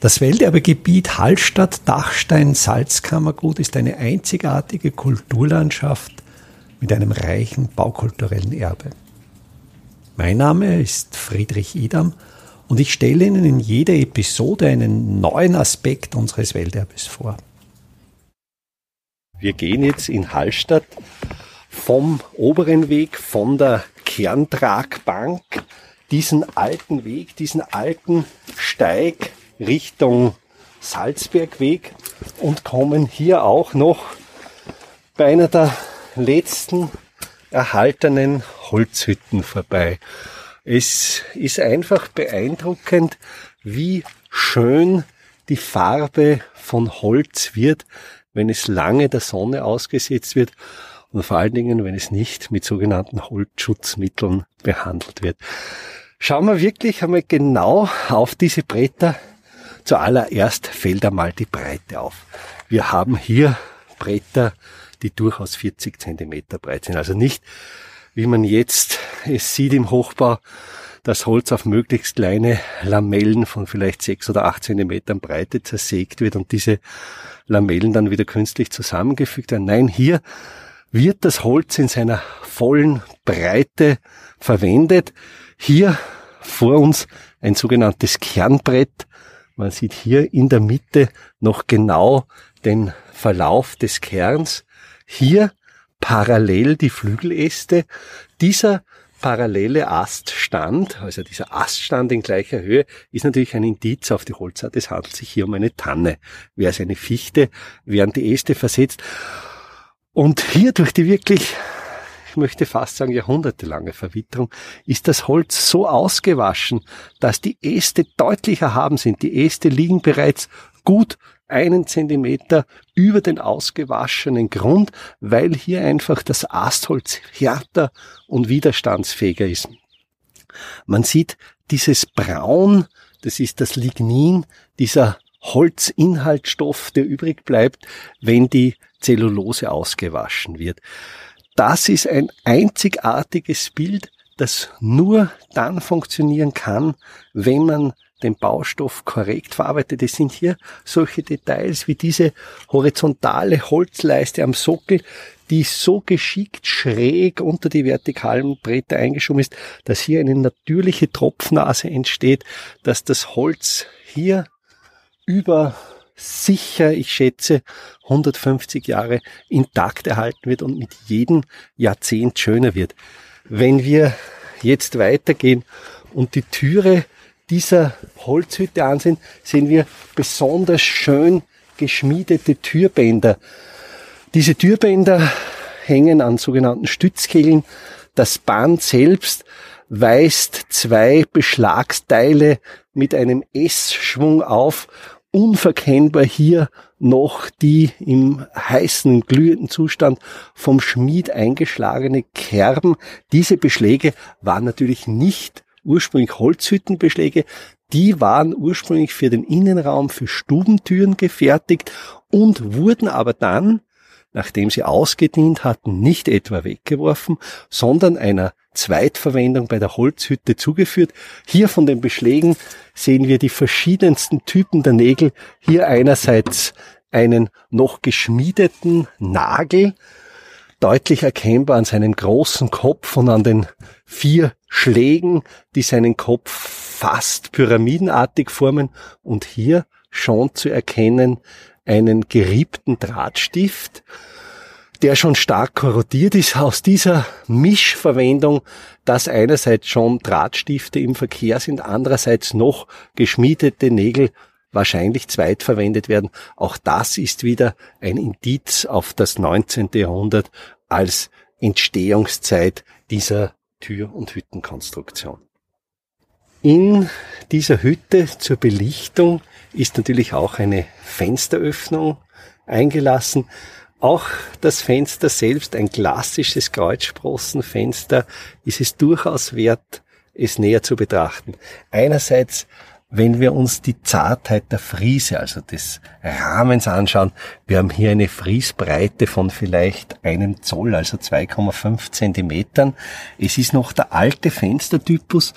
Das Welterbegebiet Hallstatt-Dachstein-Salzkammergut ist eine einzigartige Kulturlandschaft mit einem reichen baukulturellen Erbe. Mein Name ist Friedrich Idam und ich stelle Ihnen in jeder Episode einen neuen Aspekt unseres Welterbes vor. Wir gehen jetzt in Hallstatt vom oberen Weg, von der Kerntragbank, diesen alten Weg, diesen alten Steig Richtung Salzbergweg und kommen hier auch noch bei einer der letzten erhaltenen Holzhütten vorbei. Es ist einfach beeindruckend, wie schön die Farbe von Holz wird, wenn es lange der Sonne ausgesetzt wird und vor allen Dingen, wenn es nicht mit sogenannten Holzschutzmitteln behandelt wird. Schauen wir wirklich einmal genau auf diese Bretter Zuallererst fällt einmal die Breite auf. Wir haben hier Bretter, die durchaus 40 Zentimeter breit sind. Also nicht, wie man jetzt es sieht im Hochbau, das Holz auf möglichst kleine Lamellen von vielleicht sechs oder acht Zentimetern Breite zersägt wird und diese Lamellen dann wieder künstlich zusammengefügt werden. Nein, hier wird das Holz in seiner vollen Breite verwendet. Hier vor uns ein sogenanntes Kernbrett, man sieht hier in der Mitte noch genau den Verlauf des Kerns. Hier parallel die Flügeläste. Dieser parallele Aststand, also dieser Aststand in gleicher Höhe, ist natürlich ein Indiz auf die Holzart. Es handelt sich hier um eine Tanne. Wäre es eine Fichte, wären die Äste versetzt. Und hier durch die wirklich ich möchte fast sagen jahrhundertelange Verwitterung, ist das Holz so ausgewaschen, dass die Äste deutlich erhaben sind. Die Äste liegen bereits gut einen Zentimeter über den ausgewaschenen Grund, weil hier einfach das Astholz härter und widerstandsfähiger ist. Man sieht dieses Braun, das ist das Lignin, dieser Holzinhaltsstoff, der übrig bleibt, wenn die Zellulose ausgewaschen wird das ist ein einzigartiges Bild, das nur dann funktionieren kann, wenn man den Baustoff korrekt verarbeitet. Es sind hier solche Details wie diese horizontale Holzleiste am Sockel, die so geschickt schräg unter die vertikalen Bretter eingeschoben ist, dass hier eine natürliche Tropfnase entsteht, dass das Holz hier über sicher, ich schätze, 150 Jahre intakt erhalten wird und mit jedem Jahrzehnt schöner wird. Wenn wir jetzt weitergehen und die Türe dieser Holzhütte ansehen, sehen wir besonders schön geschmiedete Türbänder. Diese Türbänder hängen an sogenannten Stützkehlen. Das Band selbst weist zwei Beschlagsteile mit einem S-Schwung auf unverkennbar hier noch die im heißen, glühenden Zustand vom Schmied eingeschlagene Kerben. Diese Beschläge waren natürlich nicht ursprünglich Holzhüttenbeschläge, die waren ursprünglich für den Innenraum für Stubentüren gefertigt und wurden aber dann, nachdem sie ausgedient hatten, nicht etwa weggeworfen, sondern einer Zweitverwendung bei der Holzhütte zugeführt. Hier von den Beschlägen sehen wir die verschiedensten Typen der Nägel. Hier einerseits einen noch geschmiedeten Nagel, deutlich erkennbar an seinem großen Kopf und an den vier Schlägen, die seinen Kopf fast pyramidenartig formen und hier schon zu erkennen einen geriebten Drahtstift der schon stark korrodiert ist, aus dieser Mischverwendung, dass einerseits schon Drahtstifte im Verkehr sind, andererseits noch geschmiedete Nägel wahrscheinlich zweitverwendet werden. Auch das ist wieder ein Indiz auf das 19. Jahrhundert als Entstehungszeit dieser Tür- und Hüttenkonstruktion. In dieser Hütte zur Belichtung ist natürlich auch eine Fensteröffnung eingelassen. Auch das Fenster selbst, ein klassisches Kreuzsprossenfenster, ist es durchaus wert, es näher zu betrachten. Einerseits, wenn wir uns die Zartheit der Friese, also des Rahmens anschauen, wir haben hier eine Friesbreite von vielleicht einem Zoll, also 2,5 Zentimetern. Es ist noch der alte Fenstertypus,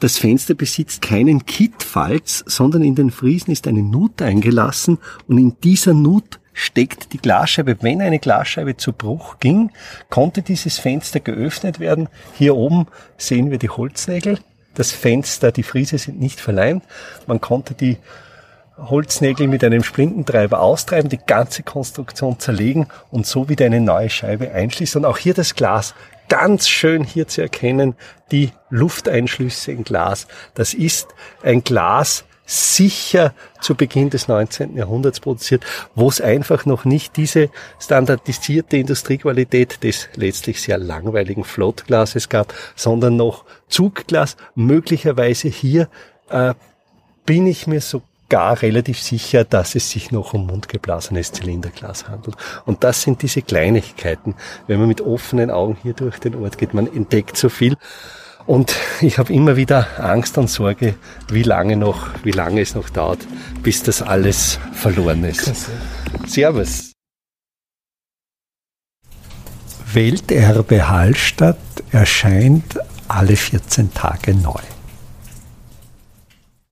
Das Fenster besitzt keinen Kittfalz, sondern in den Friesen ist eine Nut eingelassen und in dieser Nut steckt die Glasscheibe. Wenn eine Glasscheibe zu Bruch ging, konnte dieses Fenster geöffnet werden. Hier oben sehen wir die Holznägel. Das Fenster, die Friese sind nicht verleimt. Man konnte die Holznägel mit einem Splintentreiber austreiben, die ganze Konstruktion zerlegen und so wieder eine neue Scheibe einschließen. Und auch hier das Glas. Ganz schön hier zu erkennen, die Lufteinschlüsse im Glas. Das ist ein Glas, sicher zu Beginn des 19. Jahrhunderts produziert, wo es einfach noch nicht diese standardisierte Industriequalität des letztlich sehr langweiligen Flottglases gab, sondern noch Zugglas. Möglicherweise hier äh, bin ich mir sogar relativ sicher, dass es sich noch um mundgeblasenes Zylinderglas handelt. Und das sind diese Kleinigkeiten. Wenn man mit offenen Augen hier durch den Ort geht, man entdeckt so viel. Und ich habe immer wieder Angst und Sorge, wie lange noch, wie lange es noch dauert, bis das alles verloren ist. Servus. Welterbe Hallstatt erscheint alle 14 Tage neu.